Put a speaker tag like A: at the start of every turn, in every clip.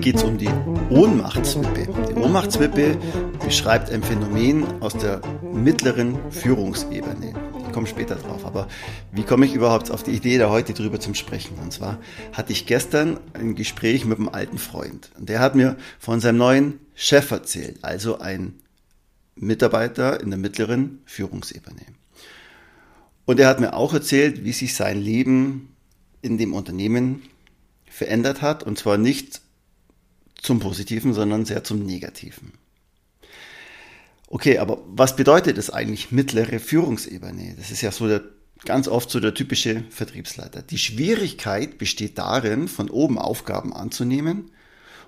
A: Geht es um die Ohnmachtswippe. Die Ohnmachtswippe beschreibt ein Phänomen aus der mittleren Führungsebene. Ich komme später drauf, aber wie komme ich überhaupt auf die Idee, da heute drüber zu sprechen? Und zwar hatte ich gestern ein Gespräch mit einem alten Freund und der hat mir von seinem neuen Chef erzählt, also ein Mitarbeiter in der mittleren Führungsebene. Und er hat mir auch erzählt, wie sich sein Leben in dem Unternehmen verändert hat und zwar nicht zum Positiven, sondern sehr zum Negativen. Okay, aber was bedeutet es eigentlich mittlere Führungsebene? Das ist ja so der, ganz oft so der typische Vertriebsleiter. Die Schwierigkeit besteht darin, von oben Aufgaben anzunehmen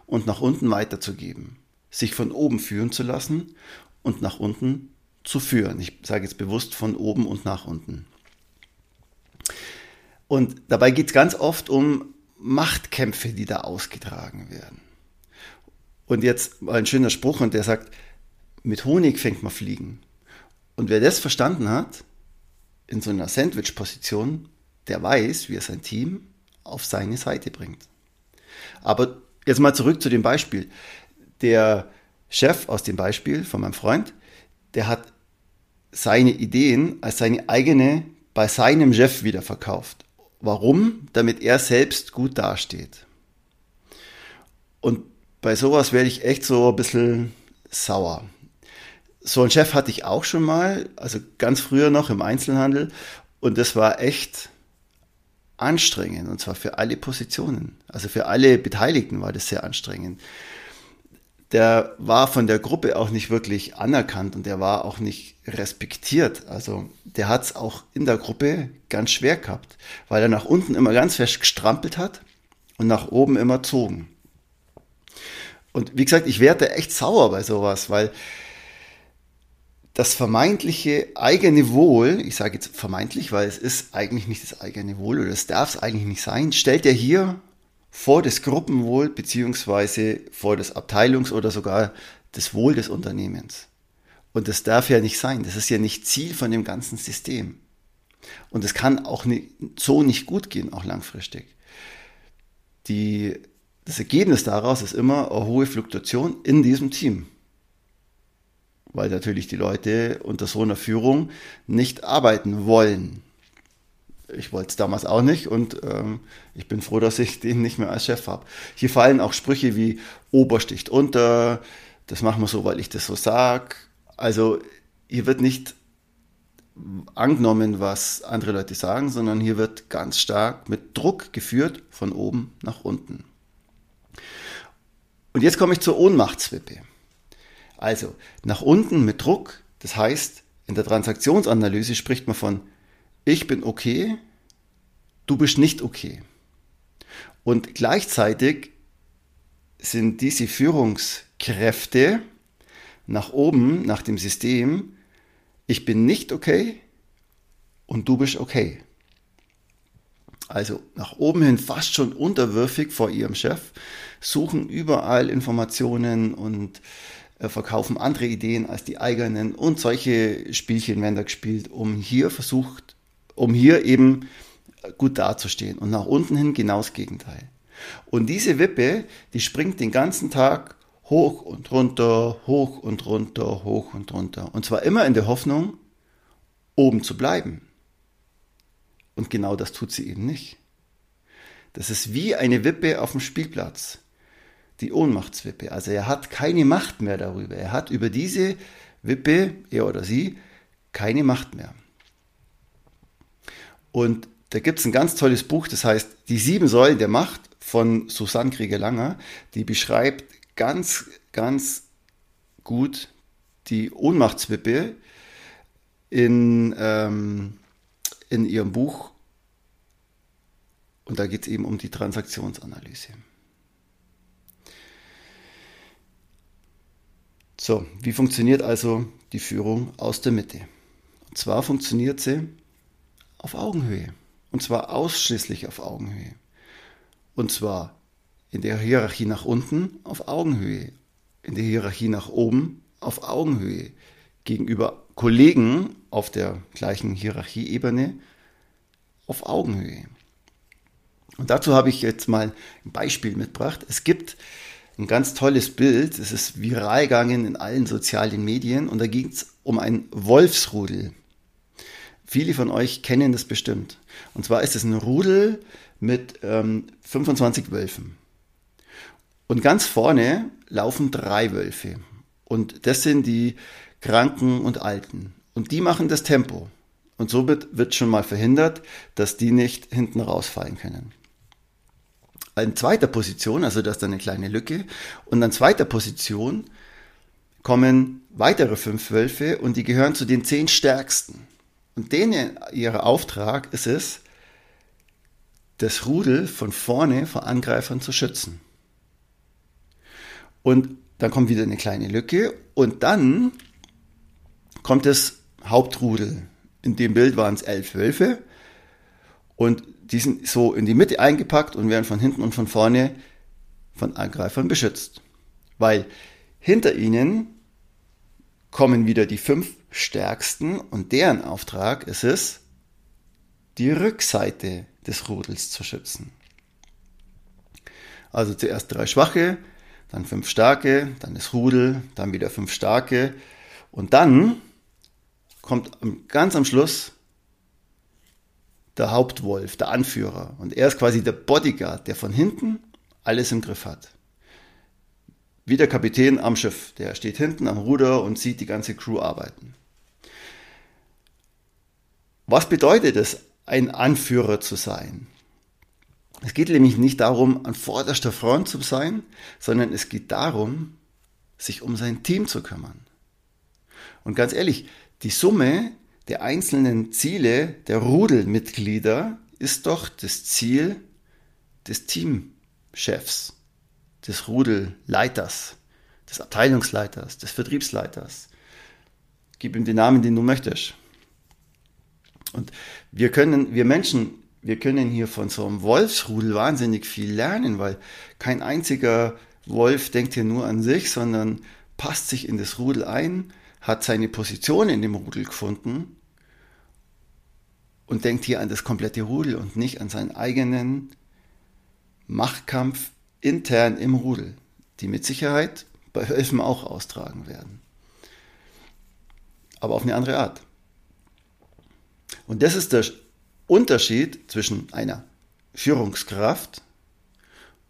A: und nach unten weiterzugeben, sich von oben führen zu lassen und nach unten zu führen. Ich sage jetzt bewusst von oben und nach unten. Und dabei geht es ganz oft um Machtkämpfe, die da ausgetragen werden. Und jetzt mal ein schöner Spruch und der sagt, mit Honig fängt man Fliegen. Und wer das verstanden hat, in so einer Sandwich-Position, der weiß, wie er sein Team auf seine Seite bringt. Aber jetzt mal zurück zu dem Beispiel. Der Chef aus dem Beispiel von meinem Freund, der hat seine Ideen als seine eigene bei seinem Chef wieder verkauft. Warum? Damit er selbst gut dasteht. Und bei sowas werde ich echt so ein bisschen sauer. So einen Chef hatte ich auch schon mal, also ganz früher noch im Einzelhandel. Und das war echt anstrengend. Und zwar für alle Positionen. Also für alle Beteiligten war das sehr anstrengend der war von der Gruppe auch nicht wirklich anerkannt und der war auch nicht respektiert. Also der hat es auch in der Gruppe ganz schwer gehabt, weil er nach unten immer ganz fest gestrampelt hat und nach oben immer zogen. Und wie gesagt, ich werde echt sauer bei sowas, weil das vermeintliche eigene Wohl, ich sage jetzt vermeintlich, weil es ist eigentlich nicht das eigene Wohl oder es darf es eigentlich nicht sein, stellt er hier vor das Gruppenwohl beziehungsweise vor das Abteilungs- oder sogar das Wohl des Unternehmens. Und das darf ja nicht sein. Das ist ja nicht Ziel von dem ganzen System. Und es kann auch so nicht gut gehen, auch langfristig. Die, das Ergebnis daraus ist immer eine hohe Fluktuation in diesem Team. Weil natürlich die Leute unter so einer Führung nicht arbeiten wollen ich wollte es damals auch nicht und ähm, ich bin froh, dass ich den nicht mehr als Chef habe. Hier fallen auch Sprüche wie Obersticht unter, das machen wir so, weil ich das so sag. Also hier wird nicht angenommen, was andere Leute sagen, sondern hier wird ganz stark mit Druck geführt von oben nach unten. Und jetzt komme ich zur Ohnmachtswippe. Also nach unten mit Druck, das heißt, in der Transaktionsanalyse spricht man von ich bin okay, du bist nicht okay. Und gleichzeitig sind diese Führungskräfte nach oben, nach dem System, ich bin nicht okay und du bist okay. Also nach oben hin fast schon unterwürfig vor ihrem Chef, suchen überall Informationen und äh, verkaufen andere Ideen als die eigenen und solche Spielchen werden da gespielt, um hier versucht um hier eben gut dazustehen. Und nach unten hin genau das Gegenteil. Und diese Wippe, die springt den ganzen Tag hoch und runter, hoch und runter, hoch und runter. Und zwar immer in der Hoffnung, oben zu bleiben. Und genau das tut sie eben nicht. Das ist wie eine Wippe auf dem Spielplatz. Die Ohnmachtswippe. Also er hat keine Macht mehr darüber. Er hat über diese Wippe, er oder sie, keine Macht mehr. Und da gibt es ein ganz tolles Buch, das heißt Die sieben Säulen der Macht von Susanne Krieger-Langer. Die beschreibt ganz, ganz gut die Ohnmachtswippe in, ähm, in ihrem Buch. Und da geht es eben um die Transaktionsanalyse. So, wie funktioniert also die Führung aus der Mitte? Und zwar funktioniert sie auf Augenhöhe. Und zwar ausschließlich auf Augenhöhe. Und zwar in der Hierarchie nach unten auf Augenhöhe, in der Hierarchie nach oben auf Augenhöhe, gegenüber Kollegen auf der gleichen Hierarchieebene auf Augenhöhe. Und dazu habe ich jetzt mal ein Beispiel mitgebracht. Es gibt ein ganz tolles Bild, es ist viral gegangen in allen sozialen Medien und da ging es um ein Wolfsrudel. Viele von euch kennen das bestimmt. Und zwar ist es ein Rudel mit ähm, 25 Wölfen. Und ganz vorne laufen drei Wölfe. Und das sind die Kranken und Alten. Und die machen das Tempo. Und somit wird schon mal verhindert, dass die nicht hinten rausfallen können. In zweiter Position, also das ist eine kleine Lücke, und an zweiter Position kommen weitere fünf Wölfe und die gehören zu den zehn stärksten. Und denen ihr Auftrag ist es, das Rudel von vorne vor Angreifern zu schützen. Und dann kommt wieder eine kleine Lücke und dann kommt das Hauptrudel. In dem Bild waren es elf Wölfe und die sind so in die Mitte eingepackt und werden von hinten und von vorne von Angreifern beschützt. Weil hinter ihnen kommen wieder die fünf stärksten und deren Auftrag ist es, die Rückseite des Rudels zu schützen. Also zuerst drei schwache, dann fünf starke, dann das Rudel, dann wieder fünf starke und dann kommt ganz am Schluss der Hauptwolf, der Anführer. Und er ist quasi der Bodyguard, der von hinten alles im Griff hat. Wie der Kapitän am Schiff. Der steht hinten am Ruder und sieht die ganze Crew arbeiten. Was bedeutet es, ein Anführer zu sein? Es geht nämlich nicht darum, an vorderster Front zu sein, sondern es geht darum, sich um sein Team zu kümmern. Und ganz ehrlich, die Summe der einzelnen Ziele der Rudelmitglieder ist doch das Ziel des Teamchefs, des Rudelleiters, des Abteilungsleiters, des Vertriebsleiters. Gib ihm den Namen, den du möchtest. Und wir können, wir Menschen, wir können hier von so einem Wolfsrudel wahnsinnig viel lernen, weil kein einziger Wolf denkt hier nur an sich, sondern passt sich in das Rudel ein, hat seine Position in dem Rudel gefunden und denkt hier an das komplette Rudel und nicht an seinen eigenen Machtkampf intern im Rudel, die mit Sicherheit bei Wölfen auch austragen werden. Aber auf eine andere Art. Und das ist der Unterschied zwischen einer Führungskraft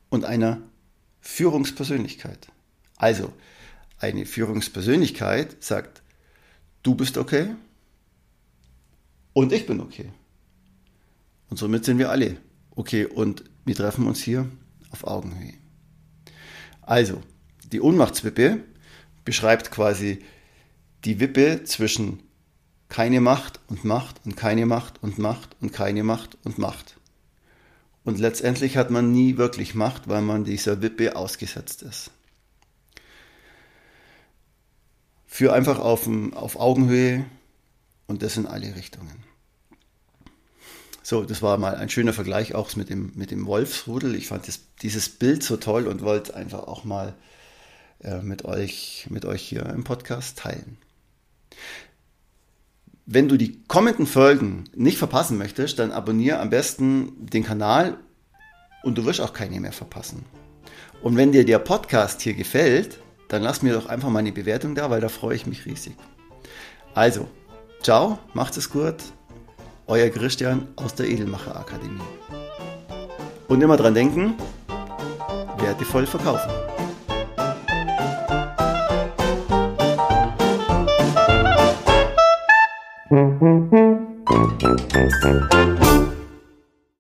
A: und einer Führungspersönlichkeit. Also, eine Führungspersönlichkeit sagt, du bist okay und ich bin okay. Und somit sind wir alle okay und wir treffen uns hier auf Augenhöhe. Also, die Ohnmachtswippe beschreibt quasi die Wippe zwischen keine Macht und Macht und keine Macht und Macht und keine Macht und Macht. Und letztendlich hat man nie wirklich Macht, weil man dieser Wippe ausgesetzt ist. Für einfach auf, auf Augenhöhe und das in alle Richtungen. So, das war mal ein schöner Vergleich auch mit dem, mit dem Wolfsrudel. Ich fand das, dieses Bild so toll und wollte einfach auch mal äh, mit, euch, mit euch hier im Podcast teilen. Wenn du die kommenden Folgen nicht verpassen möchtest, dann abonniere am besten den Kanal und du wirst auch keine mehr verpassen. Und wenn dir der Podcast hier gefällt, dann lasst mir doch einfach meine Bewertung da, weil da freue ich mich riesig. Also, ciao, macht es gut, euer Christian aus der Edelmacher Akademie. Und immer dran denken, wertevoll verkaufen.